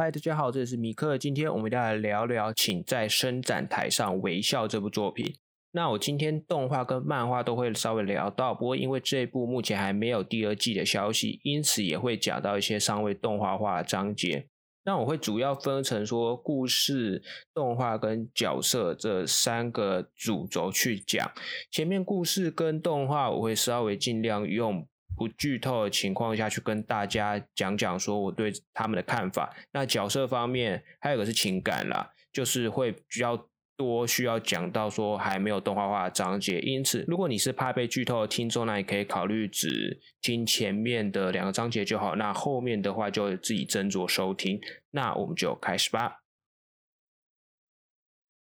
嗨，大家好，这里是米克。今天我们要来聊聊《请在伸展台上微笑》这部作品。那我今天动画跟漫画都会稍微聊到，不过因为这部目前还没有第二季的消息，因此也会讲到一些尚未动画化的章节。那我会主要分成说故事、动画跟角色这三个主轴去讲。前面故事跟动画，我会稍微尽量用。不剧透的情况下去跟大家讲讲说我对他们的看法。那角色方面还有个是情感啦，就是会比较多需要讲到说还没有动画化的章节。因此，如果你是怕被剧透的听众，那你可以考虑只听前面的两个章节就好。那后面的话就自己斟酌收听。那我们就开始吧。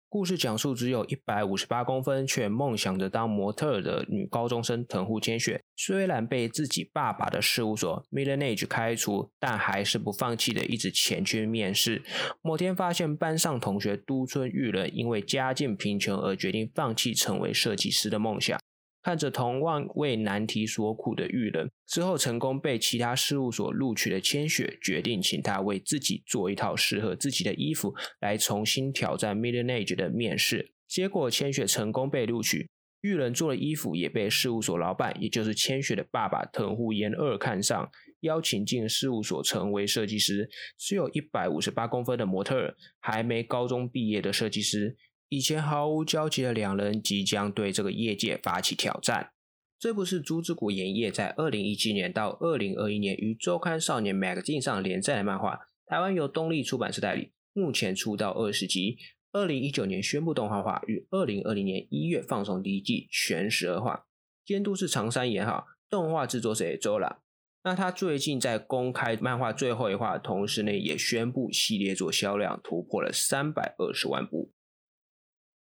故事讲述只有一百五十八公分，却梦想着当模特的女高中生藤户千雪，虽然被自己爸爸的事务所 Millenage 开除，但还是不放弃的，一直前去面试。某天发现班上同学都村玉人因为家境贫穷而决定放弃成为设计师的梦想。看着同样为难题所苦的玉人，之后成功被其他事务所录取的千雪，决定请他为自己做一套适合自己的衣服，来重新挑战 Million Age 的面试。结果千雪成功被录取，玉人做的衣服也被事务所老板，也就是千雪的爸爸藤户研二看上，邀请进事务所成为设计师。只有一百五十八公分的模特，还没高中毕业的设计师。以前毫无交集的两人即将对这个业界发起挑战。这部是朱之谷研业在二零一七年到二零二一年于周刊少年 Magazine 上连载的漫画，台湾由东立出版社代理，目前出到二十集。二零一九年宣布动画化，于二零二零年一月放送第一季全十二话。监督是长山也好，动画制作是周了。那他最近在公开漫画最后一话的同时呢，也宣布系列作销量突破了三百二十万部。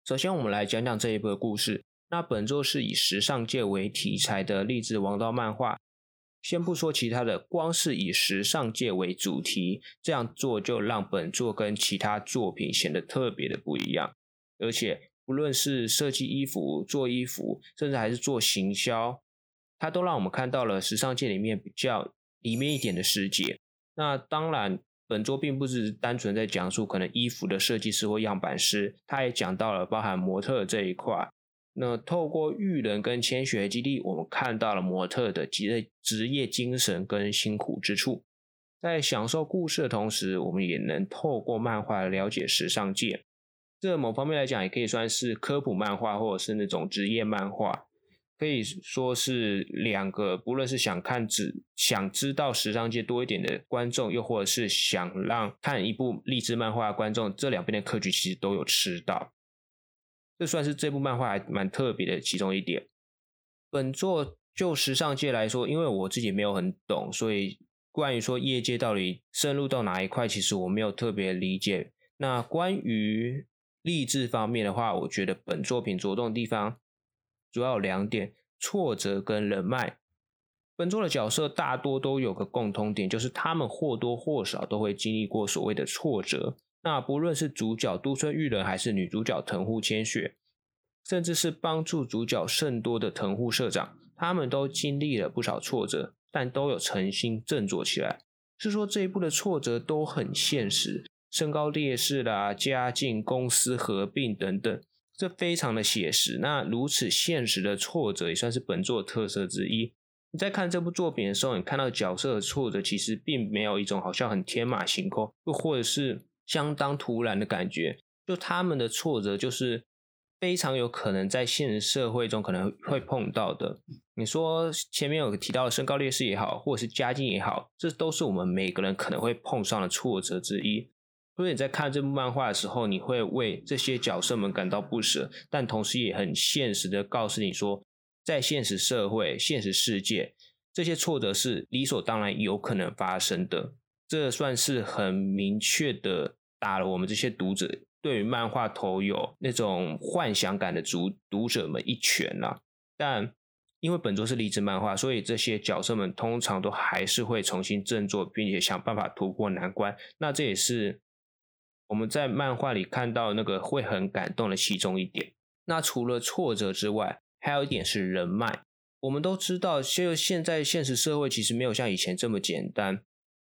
首先，我们来讲讲这一部的故事。那本作是以时尚界为题材的励志王道漫画。先不说其他的，光是以时尚界为主题，这样做就让本作跟其他作品显得特别的不一样。而且，不论是设计衣服、做衣服，甚至还是做行销，它都让我们看到了时尚界里面比较里面一点的世界。那当然。本作并不是单纯在讲述可能衣服的设计师或样板师，他也讲到了包含模特这一块。那透过育人跟千雪基地，我们看到了模特的职职业精神跟辛苦之处。在享受故事的同时，我们也能透过漫画了解时尚界。这某方面来讲，也可以算是科普漫画，或者是那种职业漫画。可以说是两个，不论是想看只想知道时尚界多一点的观众，又或者是想让看一部励志漫画的观众，这两边的客群其实都有吃到。这算是这部漫画还蛮特别的其中一点。本作就时尚界来说，因为我自己没有很懂，所以关于说业界到底深入到哪一块，其实我没有特别理解。那关于励志方面的话，我觉得本作品着重的地方。主要有两点：挫折跟人脉。本作的角色大多都有个共通点，就是他们或多或少都会经历过所谓的挫折。那不论是主角都村玉人，还是女主角藤户千雪，甚至是帮助主角甚多的藤户社长，他们都经历了不少挫折，但都有诚心振作起来。是说这一部的挫折都很现实，身高劣势啦、家境、公司合并等等。这非常的写实，那如此现实的挫折也算是本作特色之一。你在看这部作品的时候，你看到角色的挫折，其实并没有一种好像很天马行空，又或者是相当突然的感觉。就他们的挫折，就是非常有可能在现实社会中可能会碰到的。你说前面有提到身高劣势也好，或者是家境也好，这都是我们每个人可能会碰上的挫折之一。所以你在看这部漫画的时候，你会为这些角色们感到不舍，但同时也很现实的告诉你说，在现实社会、现实世界，这些挫折是理所当然有可能发生的。这算是很明确的打了我们这些读者对于漫画投有那种幻想感的读读者们一拳了。但因为本作是励志漫画，所以这些角色们通常都还是会重新振作，并且想办法突破难关。那这也是。我们在漫画里看到那个会很感动的其中一点。那除了挫折之外，还有一点是人脉。我们都知道，就现在现实社会其实没有像以前这么简单。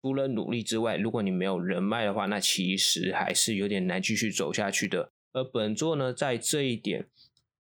除了努力之外，如果你没有人脉的话，那其实还是有点难继续走下去的。而本作呢，在这一点，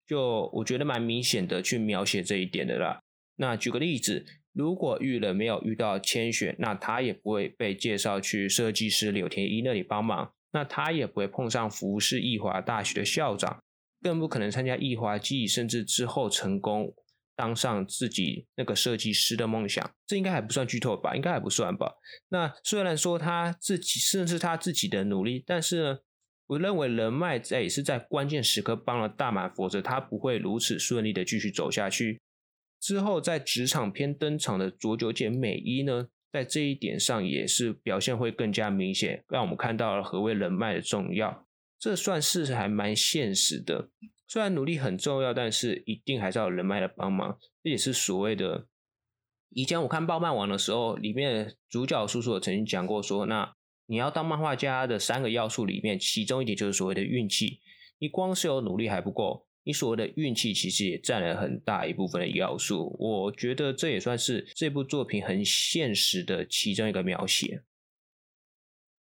就我觉得蛮明显的去描写这一点的啦。那举个例子，如果遇人没有遇到千雪，那他也不会被介绍去设计师柳田一那里帮忙，那他也不会碰上服饰艺华大学的校长，更不可能参加艺华季，甚至之后成功当上自己那个设计师的梦想。这应该还不算剧透吧？应该还不算吧？那虽然说他自己甚至他自己的努力，但是呢？我认为人脉在也是在关键时刻帮了大满，否则他不会如此顺利的继续走下去。之后在职场篇登场的佐久间美一呢，在这一点上也是表现会更加明显，让我们看到了何谓人脉的重要。这算是还蛮现实的。虽然努力很重要，但是一定还是要有人脉的帮忙。这也是所谓的以前我看《爆漫王》的时候，里面主角叔叔曾经讲过说，那。你要当漫画家的三个要素里面，其中一点就是所谓的运气。你光是有努力还不够，你所谓的运气其实也占了很大一部分的要素。我觉得这也算是这部作品很现实的其中一个描写。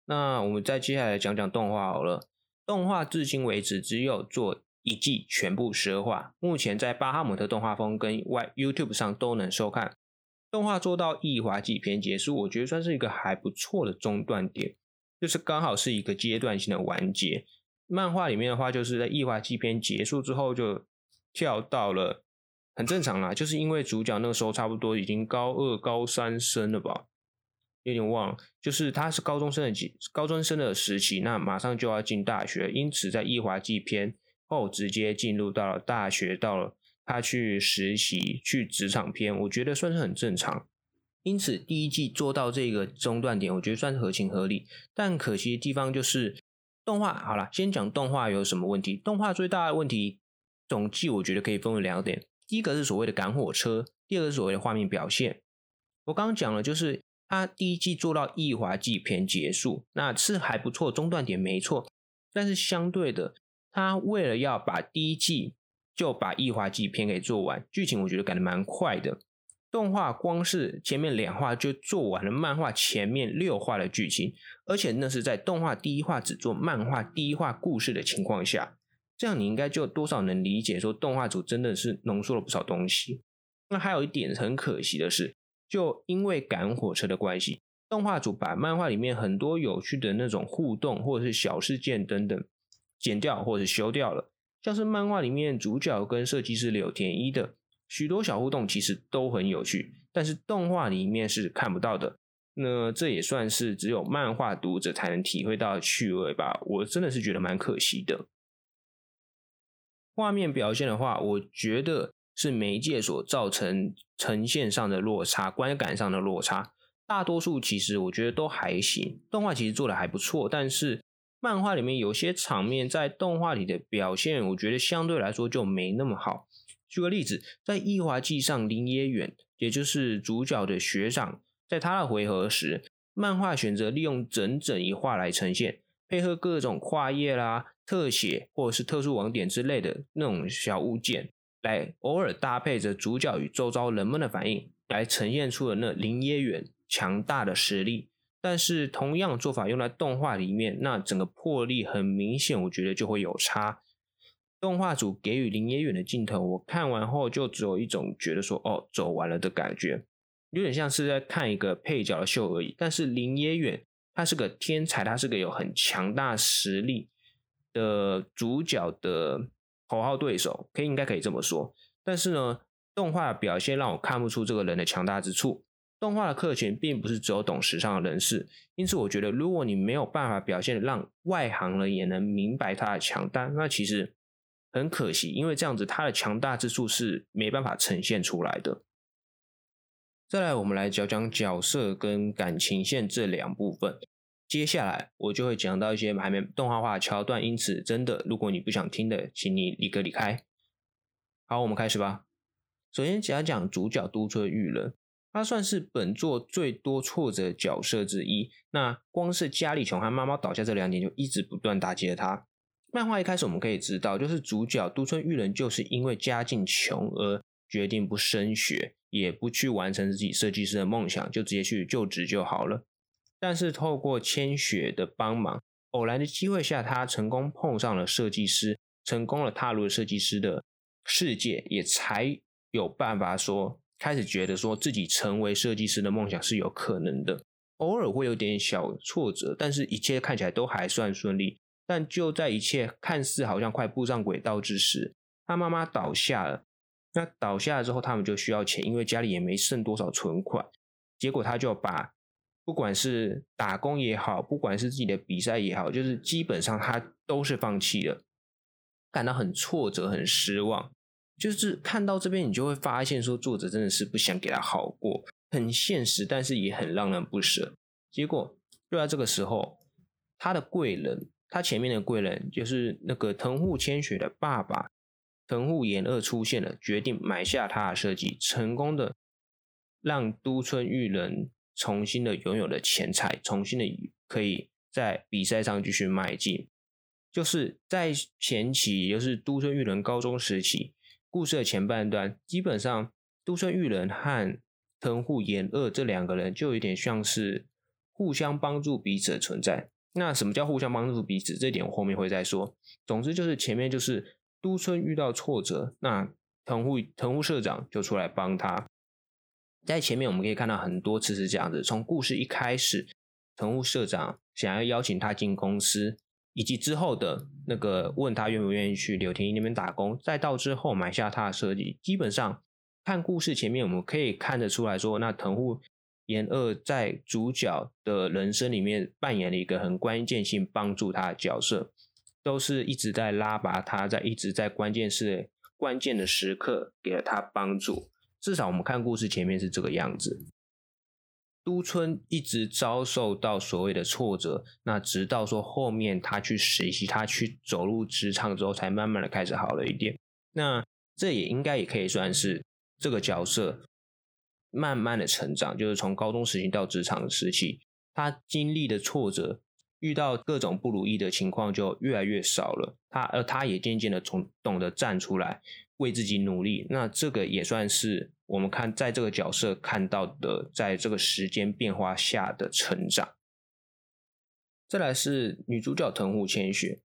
那我们再接下来讲讲动画好了。动画至今为止只有做一季全部十二话，目前在巴哈姆特动画风跟 Y YouTube 上都能收看。动画做到异华季篇结束，我觉得算是一个还不错的中断点。就是刚好是一个阶段性的完结。漫画里面的话，就是在异化季篇结束之后，就跳到了很正常啦，就是因为主角那个时候差不多已经高二、高三生了吧，有点忘了。就是他是高中生的几高中生的时期，那马上就要进大学，因此在异华季篇后直接进入到了大学，到了他去实习、去职场篇，我觉得算是很正常。因此，第一季做到这个中断点，我觉得算是合情合理。但可惜的地方就是，动画好了，先讲动画有什么问题。动画最大的问题，总计我觉得可以分为两点：第一个是所谓的赶火车，第二个是所谓的画面表现。我刚刚讲了，就是它第一季做到异华季篇结束，那是还不错，中断点没错。但是相对的，他为了要把第一季就把异化季篇给做完，剧情我觉得改的蛮快的。动画光是前面两话就做完了漫画前面六话的剧情，而且那是在动画第一话只做漫画第一话故事的情况下，这样你应该就多少能理解说动画组真的是浓缩了不少东西。那还有一点很可惜的是，就因为赶火车的关系，动画组把漫画里面很多有趣的那种互动或者是小事件等等剪掉或者修掉了，像是漫画里面主角跟设计师柳田一的。许多小互动其实都很有趣，但是动画里面是看不到的。那这也算是只有漫画读者才能体会到趣味吧？我真的是觉得蛮可惜的。画面表现的话，我觉得是媒介所造成呈现上的落差、观感上的落差。大多数其实我觉得都还行，动画其实做的还不错，但是漫画里面有些场面在动画里的表现，我觉得相对来说就没那么好。举个例子，在《异华记》上，林野远，也就是主角的学长，在他的回合时，漫画选择利用整整一画来呈现，配合各种跨页啦、特写或者是特殊网点之类的那种小物件，来偶尔搭配着主角与周遭人们的反应，来呈现出了那林野远强大的实力。但是同样做法用在动画里面，那整个魄力很明显，我觉得就会有差。动画组给予林野远的镜头，我看完后就只有一种觉得说，哦，走完了的感觉，有点像是在看一个配角的秀而已。但是林野远他是个天才，他是个有很强大实力的主角的头号对手，可以应该可以这么说。但是呢，动画表现让我看不出这个人的强大之处。动画的客群并不是只有懂时尚的人士，因此我觉得，如果你没有办法表现让外行人也能明白它的强大，那其实。很可惜，因为这样子它的强大之处是没办法呈现出来的。再来，我们来讲讲角色跟感情线这两部分。接下来我就会讲到一些还没动画化的桥段，因此真的，如果你不想听的，请你立刻离开。好，我们开始吧。首先讲讲主角都村玉人，他算是本作最多挫折角色之一。那光是家里穷和妈妈倒下这两点，就一直不断打击了他。漫画一开始我们可以知道，就是主角都村玉人就是因为家境穷而决定不升学，也不去完成自己设计师的梦想，就直接去就职就好了。但是透过千雪的帮忙，偶然的机会下，他成功碰上了设计师，成功了踏入了设计师的世界，也才有办法说开始觉得说自己成为设计师的梦想是有可能的。偶尔会有点小挫折，但是一切看起来都还算顺利。但就在一切看似好像快步上轨道之时，他妈妈倒下了。那倒下了之后，他们就需要钱，因为家里也没剩多少存款。结果他就把不管是打工也好，不管是自己的比赛也好，就是基本上他都是放弃了，感到很挫折、很失望。就是看到这边，你就会发现说，作者真的是不想给他好过，很现实，但是也很让人不舍。结果就在这个时候，他的贵人，他前面的贵人就是那个藤户千雪的爸爸。藤户研二出现了，决定买下他的设计，成功的让都村裕人重新的拥有了钱财，重新的可以在比赛上继续迈进。就是在前期，也就是都村裕人高中时期，故事的前半段，基本上都村裕人和藤户研二这两个人就有点像是互相帮助彼此的存在。那什么叫互相帮助彼此？这点我后面会再说。总之就是前面就是。都村遇到挫折，那藤户藤户社长就出来帮他。在前面我们可以看到很多次是这样子，从故事一开始，藤户社长想要邀请他进公司，以及之后的那个问他愿不愿意去柳田一那边打工，再到之后买下他的设计。基本上看故事前面，我们可以看得出来说，那藤户研二在主角的人生里面扮演了一个很关键性帮助他的角色。都是一直在拉拔他，在一直在关键是关键的时刻给了他帮助。至少我们看故事前面是这个样子。都村一直遭受到所谓的挫折，那直到说后面他去实习，他去走入职场之后，才慢慢的开始好了一点。那这也应该也可以算是这个角色慢慢的成长，就是从高中时期到职场的时期，他经历的挫折。遇到各种不如意的情况就越来越少了，他而他也渐渐的从懂得站出来为自己努力，那这个也算是我们看在这个角色看到的，在这个时间变化下的成长。再来是女主角藤户千雪，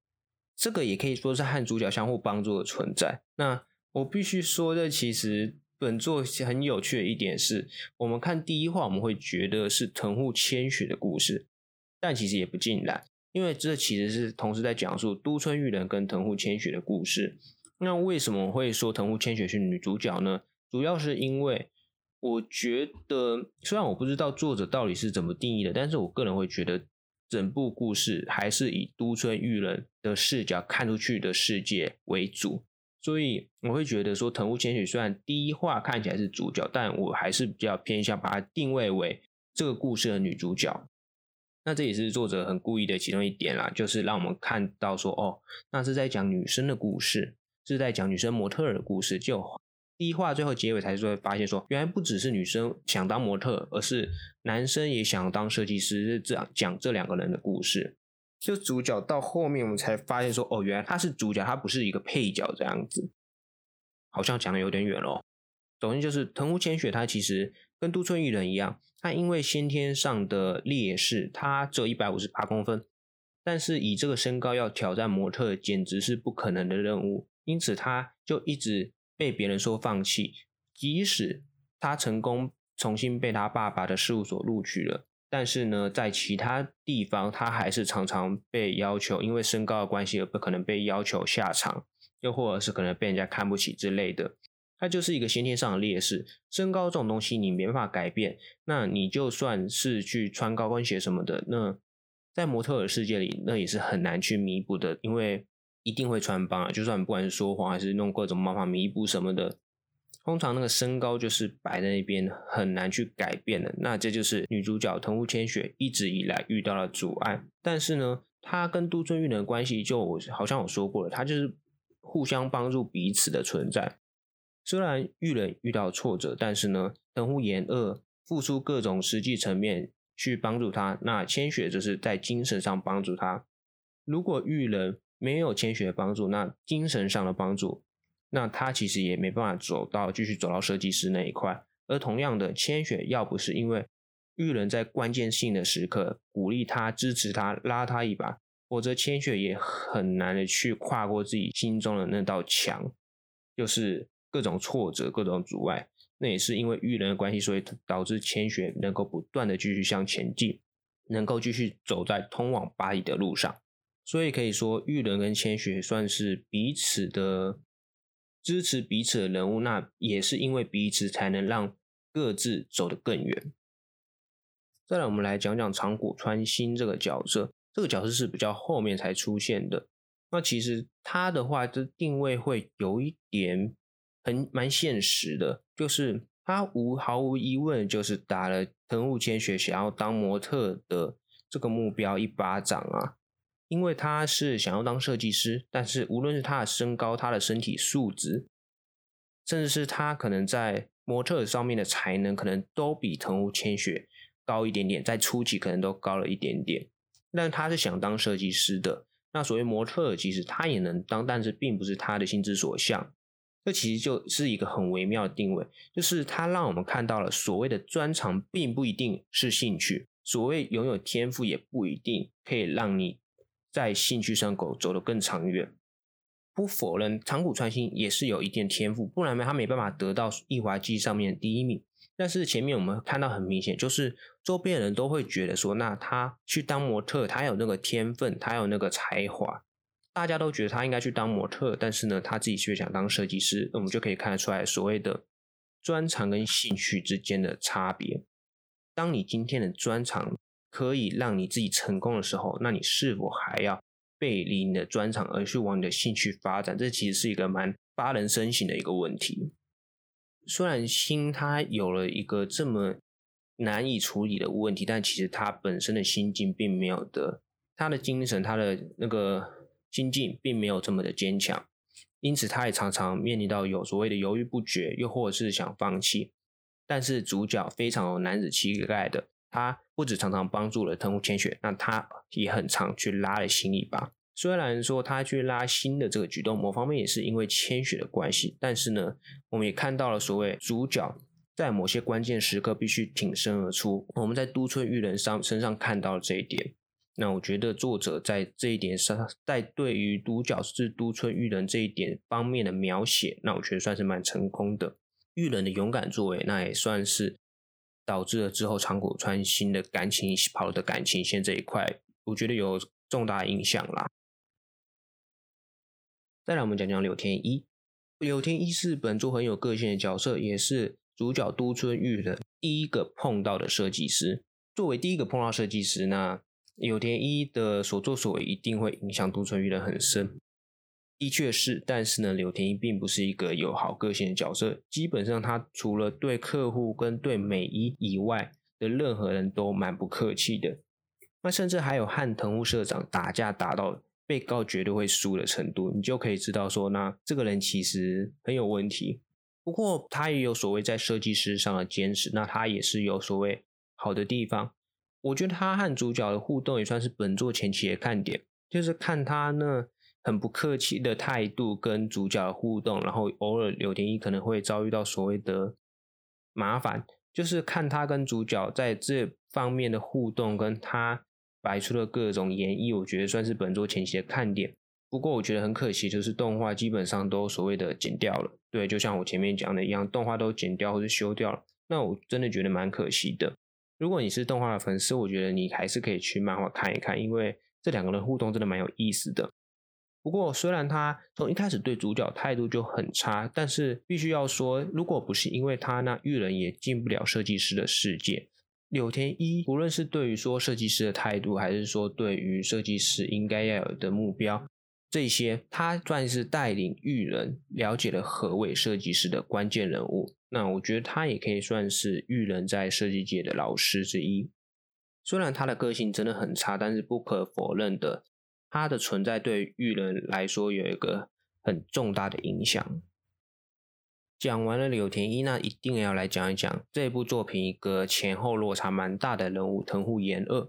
这个也可以说是和主角相互帮助的存在。那我必须说的，其实本作很有趣的一点是，我们看第一话，我们会觉得是藤户千雪的故事。但其实也不尽然，因为这其实是同时在讲述都村玉人跟藤户千雪的故事。那为什么会说藤户千雪是女主角呢？主要是因为我觉得，虽然我不知道作者到底是怎么定义的，但是我个人会觉得，整部故事还是以都村玉人的视角看出去的世界为主。所以我会觉得说，藤户千雪虽然第一话看起来是主角，但我还是比较偏向把它定位为这个故事的女主角。那这也是作者很故意的其中一点啦，就是让我们看到说，哦，那是在讲女生的故事，是在讲女生模特的故事。就第一话最后结尾才会发现说，原来不只是女生想当模特，而是男生也想当设计师，这样讲这两个人的故事。就主角到后面我们才发现说，哦，原来他是主角，他不是一个配角这样子。好像讲的有点远喽。总之就是藤屋千雪，他其实跟都村裕人一样。他因为先天上的劣势，他只有一百五十八公分，但是以这个身高要挑战模特，简直是不可能的任务。因此，他就一直被别人说放弃。即使他成功重新被他爸爸的事务所录取了，但是呢，在其他地方，他还是常常被要求，因为身高的关系而不可能被要求下场，又或者是可能被人家看不起之类的。他就是一个先天上的劣势，身高这种东西你没办法改变。那你就算是去穿高跟鞋什么的，那在模特的世界里，那也是很难去弥补的，因为一定会穿帮啊。就算不管是说谎还是弄各种方法弥补什么的，通常那个身高就是摆在那边，很难去改变的。那这就是女主角藤户千雪一直以来遇到的阻碍。但是呢，她跟都尊玉的关系就我好像我说过了，她就是互相帮助彼此的存在。虽然玉人遇到挫折，但是呢，藤户研二付出各种实际层面去帮助他。那千雪就是在精神上帮助他。如果玉人没有千雪的帮助，那精神上的帮助，那他其实也没办法走到继续走到设计师那一块。而同样的，千雪要不是因为玉人在关键性的时刻鼓励他、支持他、拉他一把，否则千雪也很难的去跨过自己心中的那道墙，就是各种挫折、各种阻碍。那也是因为玉人的关系，所以导致千雪能够不断的继续向前进，能够继续走在通往巴黎的路上。所以可以说，玉人跟千雪算是彼此的支持彼此的人物。那也是因为彼此，才能让各自走得更远。再来，我们来讲讲长谷川新这个角色。这个角色是比较后面才出现的。那其实他的话，这定位会有一点很蛮现实的，就是他无毫无疑问就是打了藤户千雪想要当模特的这个目标一巴掌啊。因为他是想要当设计师，但是无论是他的身高、他的身体素质，甚至是他可能在模特上面的才能，可能都比藤屋千雪高一点点，在初期可能都高了一点点。但他是想当设计师的，那所谓模特其实他也能当，但是并不是他的心之所向。这其实就是一个很微妙的定位，就是他让我们看到了所谓的专长并不一定是兴趣，所谓拥有天赋也不一定可以让你。在兴趣上走走得更长远，不否认长谷川新也是有一定天赋，不然呢他没办法得到易滑季上面第一名。但是前面我们看到很明显，就是周边人都会觉得说，那他去当模特，他有那个天分，他有那个才华，大家都觉得他应该去当模特，但是呢他自己却想当设计师，我们就可以看得出来所谓的专长跟兴趣之间的差别。当你今天的专长，可以让你自己成功的时候，那你是否还要背离你的专长而去往你的兴趣发展？这其实是一个蛮发人深省的一个问题。虽然心他有了一个这么难以处理的问题，但其实他本身的心境并没有的，他的精神，他的那个心境并没有这么的坚强，因此他也常常面临到有所谓的犹豫不决，又或者是想放弃。但是主角非常有男子气概的。他不止常常帮助了藤户千雪，那他也很常去拉了新一把。虽然说他去拉新的这个举动，某方面也是因为千雪的关系，但是呢，我们也看到了所谓主角在某些关键时刻必须挺身而出。我们在都村玉人上身上看到了这一点。那我觉得作者在这一点上，在对于独角是都村玉人这一点方面的描写，那我觉得算是蛮成功的。玉人的勇敢作为，那也算是。导致了之后长谷川新的感情跑的感情线这一块，我觉得有重大影响啦。再来，我们讲讲柳田一。柳田一是本作很有个性的角色，也是主角都村玉的第一个碰到的设计师。作为第一个碰到设计师，那柳田一的所作所为一定会影响都村玉的很深。的确是，但是呢，柳田一并不是一个有好个性的角色。基本上，他除了对客户跟对美一以外的任何人都蛮不客气的。那甚至还有和藤屋社长打架打到被告绝对会输的程度，你就可以知道说，那这个人其实很有问题。不过，他也有所谓在设计师上的坚持，那他也是有所谓好的地方。我觉得他和主角的互动也算是本作前期的看点，就是看他呢。很不客气的态度跟主角互动，然后偶尔柳田一可能会遭遇到所谓的麻烦，就是看他跟主角在这方面的互动，跟他摆出的各种演绎，我觉得算是本作前期的看点。不过我觉得很可惜，就是动画基本上都所谓的剪掉了。对，就像我前面讲的一样，动画都剪掉或是修掉了，那我真的觉得蛮可惜的。如果你是动画的粉丝，我觉得你还是可以去漫画看一看，因为这两个人互动真的蛮有意思的。不过，虽然他从一开始对主角态度就很差，但是必须要说，如果不是因为他，那玉人也进不了设计师的世界。柳田一，无论是对于说设计师的态度，还是说对于设计师应该要有的目标，这些他算是带领玉人了解了何为设计师的关键人物。那我觉得他也可以算是玉人在设计界的老师之一。虽然他的个性真的很差，但是不可否认的。它的存在对玉人来说有一个很重大的影响。讲完了柳田一，那一定要来讲一讲这部作品一个前后落差蛮大的人物藤户研二。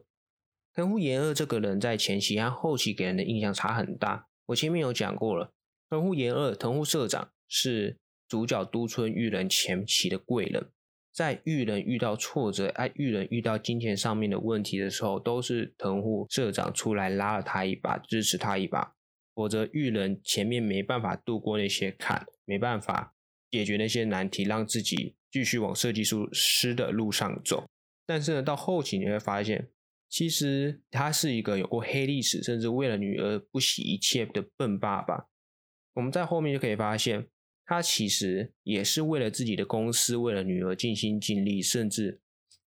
藤户研二这个人在前期和后期给人的印象差很大。我前面有讲过了，藤户研二藤户社长是主角都村玉人前期的贵人，在玉人遇到挫折，哎，玉人遇到金钱上面的问题的时候，都是藤户社长出来拉了他一把，支持他一把。否则，玉人前面没办法度过那些坎，没办法解决那些难题，让自己继续往设计师的路上走。但是呢，到后期你会发现，其实他是一个有过黑历史，甚至为了女儿不惜一切的笨爸爸。我们在后面就可以发现。他其实也是为了自己的公司，为了女儿尽心尽力，甚至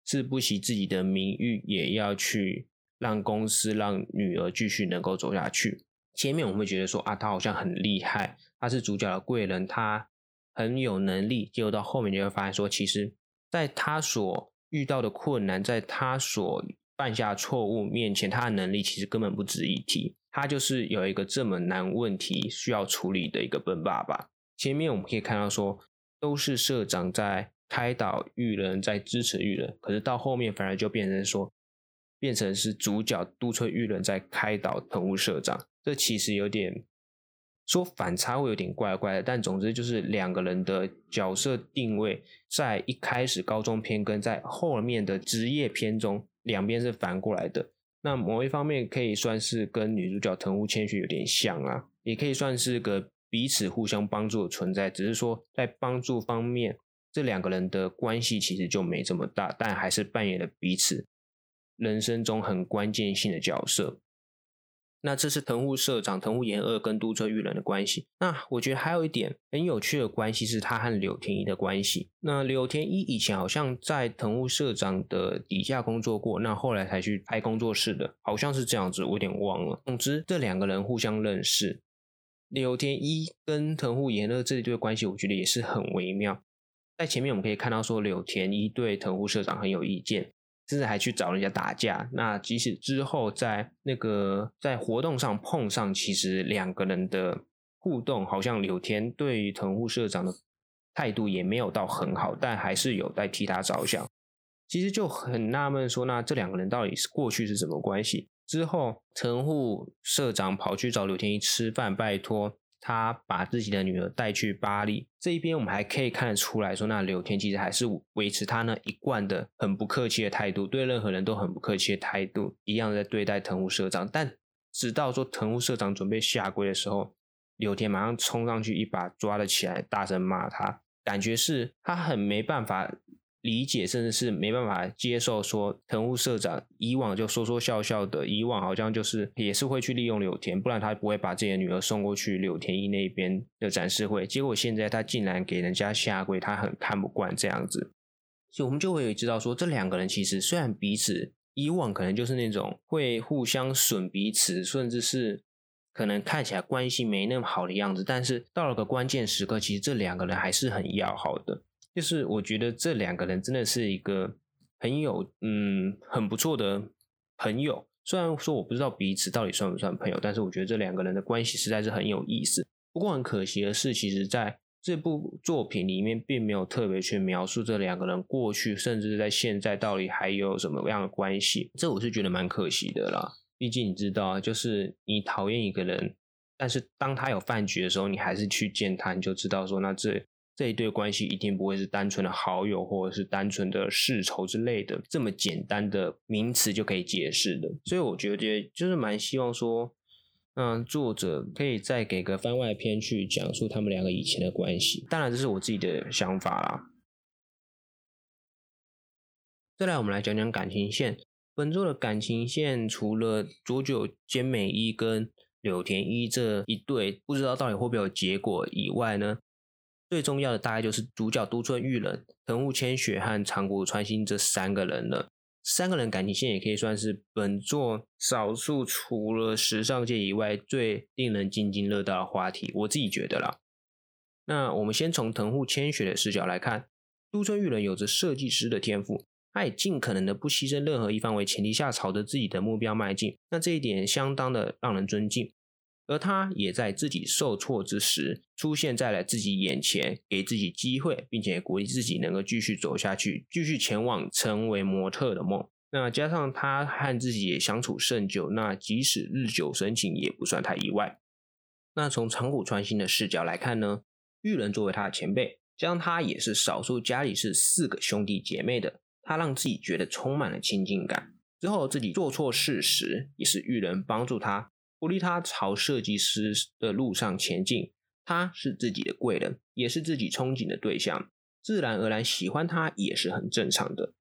是不惜自己的名誉，也要去让公司、让女儿继续能够走下去。前面我们会觉得说啊，他好像很厉害，他是主角的贵人，他很有能力。结果到后面就会发现说，其实在他所遇到的困难，在他所犯下错误面前，他的能力其实根本不值一提。他就是有一个这么难问题需要处理的一个笨爸爸。前面我们可以看到说，都是社长在开导玉人，在支持玉人，可是到后面反而就变成说，变成是主角督促玉人在开导藤屋社长，这其实有点说反差会有点怪怪的，但总之就是两个人的角色定位，在一开始高中篇跟在后面的职业篇中，两边是反过来的。那某一方面可以算是跟女主角藤屋千雪有点像啊，也可以算是个。彼此互相帮助的存在，只是说在帮助方面，这两个人的关系其实就没这么大，但还是扮演了彼此人生中很关键性的角色。那这是藤户社长藤户研二跟都车玉人的关系。那我觉得还有一点很有趣的关系是他和柳田一的关系。那柳田一以前好像在藤户社长的底下工作过，那后来才去开工作室的，好像是这样子，我有点忘了。总之，这两个人互相认识。柳田一跟藤户研二这一对关系，我觉得也是很微妙。在前面我们可以看到说，柳田一对藤户社长很有意见，甚至还去找人家打架。那即使之后在那个在活动上碰上，其实两个人的互动，好像柳田对于藤户社长的态度也没有到很好，但还是有在替他着想。其实就很纳闷说，那这两个人到底是过去是什么关系？之后，陈户社长跑去找柳天一吃饭，拜托他把自己的女儿带去巴黎。这一边我们还可以看得出来说，那柳天其实还是维持他那一贯的很不客气的态度，对任何人都很不客气的态度，一样在对待藤户社长。但直到说藤户社长准备下跪的时候，柳田马上冲上去一把抓了起来，大声骂他，感觉是他很没办法。理解甚至是没办法接受，说藤屋社长以往就说说笑笑的，以往好像就是也是会去利用柳田，不然他不会把自己的女儿送过去柳田一那边的展示会。结果现在他竟然给人家下跪，他很看不惯这样子。所以我们就会知道说，这两个人其实虽然彼此以往可能就是那种会互相损彼此，甚至是可能看起来关系没那么好的样子，但是到了个关键时刻，其实这两个人还是很要好的。就是我觉得这两个人真的是一个很有嗯很不错的朋友。虽然说我不知道彼此到底算不算朋友，但是我觉得这两个人的关系实在是很有意思。不过很可惜的是，其实在这部作品里面并没有特别去描述这两个人过去，甚至在现在到底还有什么样的关系。这我是觉得蛮可惜的啦。毕竟你知道，就是你讨厌一个人，但是当他有饭局的时候，你还是去见他，你就知道说那这。这一对关系一定不会是单纯的好友，或者是单纯的世仇之类的，这么简单的名词就可以解释的。所以我觉得就是蛮希望说，嗯，作者可以再给个番外篇去讲述他们两个以前的关系。当然，这是我自己的想法啦。再来，我们来讲讲感情线。本作的感情线除了佐久间美一跟柳田一这一对，不知道到底会不会有结果以外呢？最重要的大概就是主角都村玉人、藤户千雪和长谷川新这三个人了。三个人感情线也可以算是本作少数除了时尚界以外最令人津津乐道的话题。我自己觉得啦。那我们先从藤户千雪的视角来看，都村玉人有着设计师的天赋，他也尽可能的不牺牲任何一方为前提下朝着自己的目标迈进。那这一点相当的让人尊敬。而他也在自己受挫之时出现在了自己眼前，给自己机会，并且鼓励自己能够继续走下去，继续前往成为模特的梦。那加上他和自己也相处甚久，那即使日久生情也不算太意外。那从长谷川新的视角来看呢，玉人作为他的前辈，加上他也是少数家里是四个兄弟姐妹的，他让自己觉得充满了亲近感。之后自己做错事时，也是玉人帮助他，鼓励他朝设计师的路上前进。他是自己的贵人，也是自己憧憬的对象，自然而然喜欢他也是很正常的。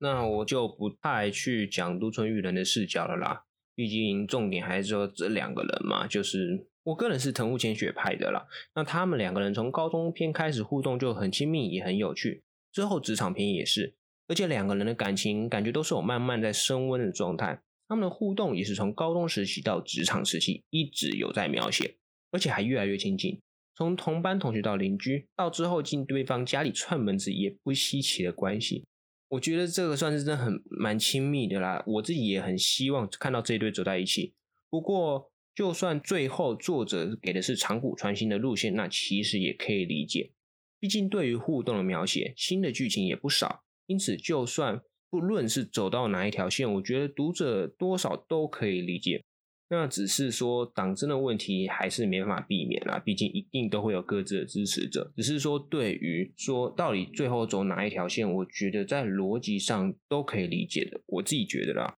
那我就不太去讲都村玉人的视角了啦，毕竟重点还是说这两个人嘛，就是我个人是藤户千雪派的啦。那他们两个人从高中篇开始互动就很亲密，也很有趣，之后职场篇也是，而且两个人的感情感觉都是有慢慢在升温的状态。他们的互动也是从高中时期到职场时期一直有在描写，而且还越来越亲近，从同班同学到邻居，到之后进对方家里串门子也不稀奇的关系。我觉得这个算是真的很蛮亲密的啦，我自己也很希望看到这一对走在一起。不过，就算最后作者给的是长谷川新的路线，那其实也可以理解。毕竟对于互动的描写，新的剧情也不少，因此就算不论是走到哪一条线，我觉得读者多少都可以理解。那只是说党争的问题还是没办法避免啦，毕竟一定都会有各自的支持者。只是说对于说到底最后走哪一条线，我觉得在逻辑上都可以理解的，我自己觉得啦。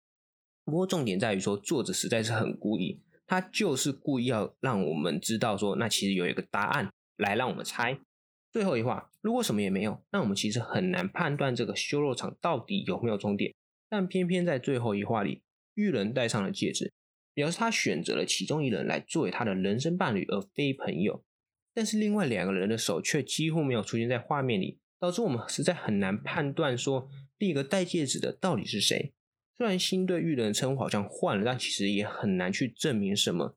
不过重点在于说作者实在是很故意，他就是故意要让我们知道说，那其实有一个答案来让我们猜。最后一话如果什么也没有，那我们其实很难判断这个修肉场到底有没有终点。但偏偏在最后一话里，玉人戴上了戒指。表示他选择了其中一人来作为他的人生伴侣，而非朋友。但是另外两个人的手却几乎没有出现在画面里，导致我们实在很难判断说第一个戴戒指的到底是谁。虽然新对玉人的称呼好像换了，但其实也很难去证明什么。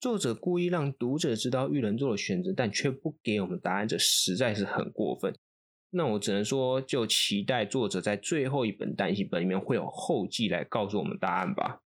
作者故意让读者知道玉人做了选择，但却不给我们答案，这实在是很过分。那我只能说，就期待作者在最后一本单行本里面会有后记来告诉我们答案吧。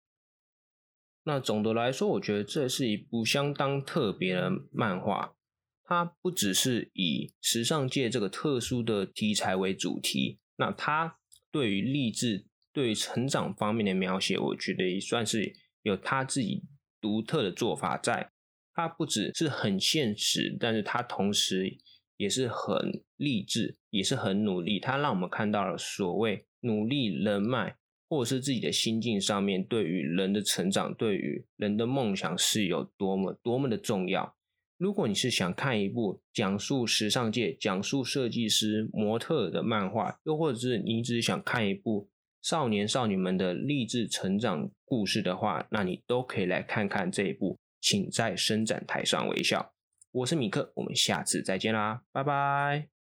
那总的来说，我觉得这是一部相当特别的漫画。它不只是以时尚界这个特殊的题材为主题，那它对于励志、对于成长方面的描写，我觉得也算是有他自己独特的做法在。它不只是很现实，但是它同时也是很励志，也是很努力。它让我们看到了所谓努力人脉。或者是自己的心境上面，对于人的成长，对于人的梦想是有多么多么的重要。如果你是想看一部讲述时尚界、讲述设计师、模特的漫画，又或者是你只是想看一部少年少女们的励志成长故事的话，那你都可以来看看这一部。请在伸展台上微笑。我是米克，我们下次再见啦，拜拜。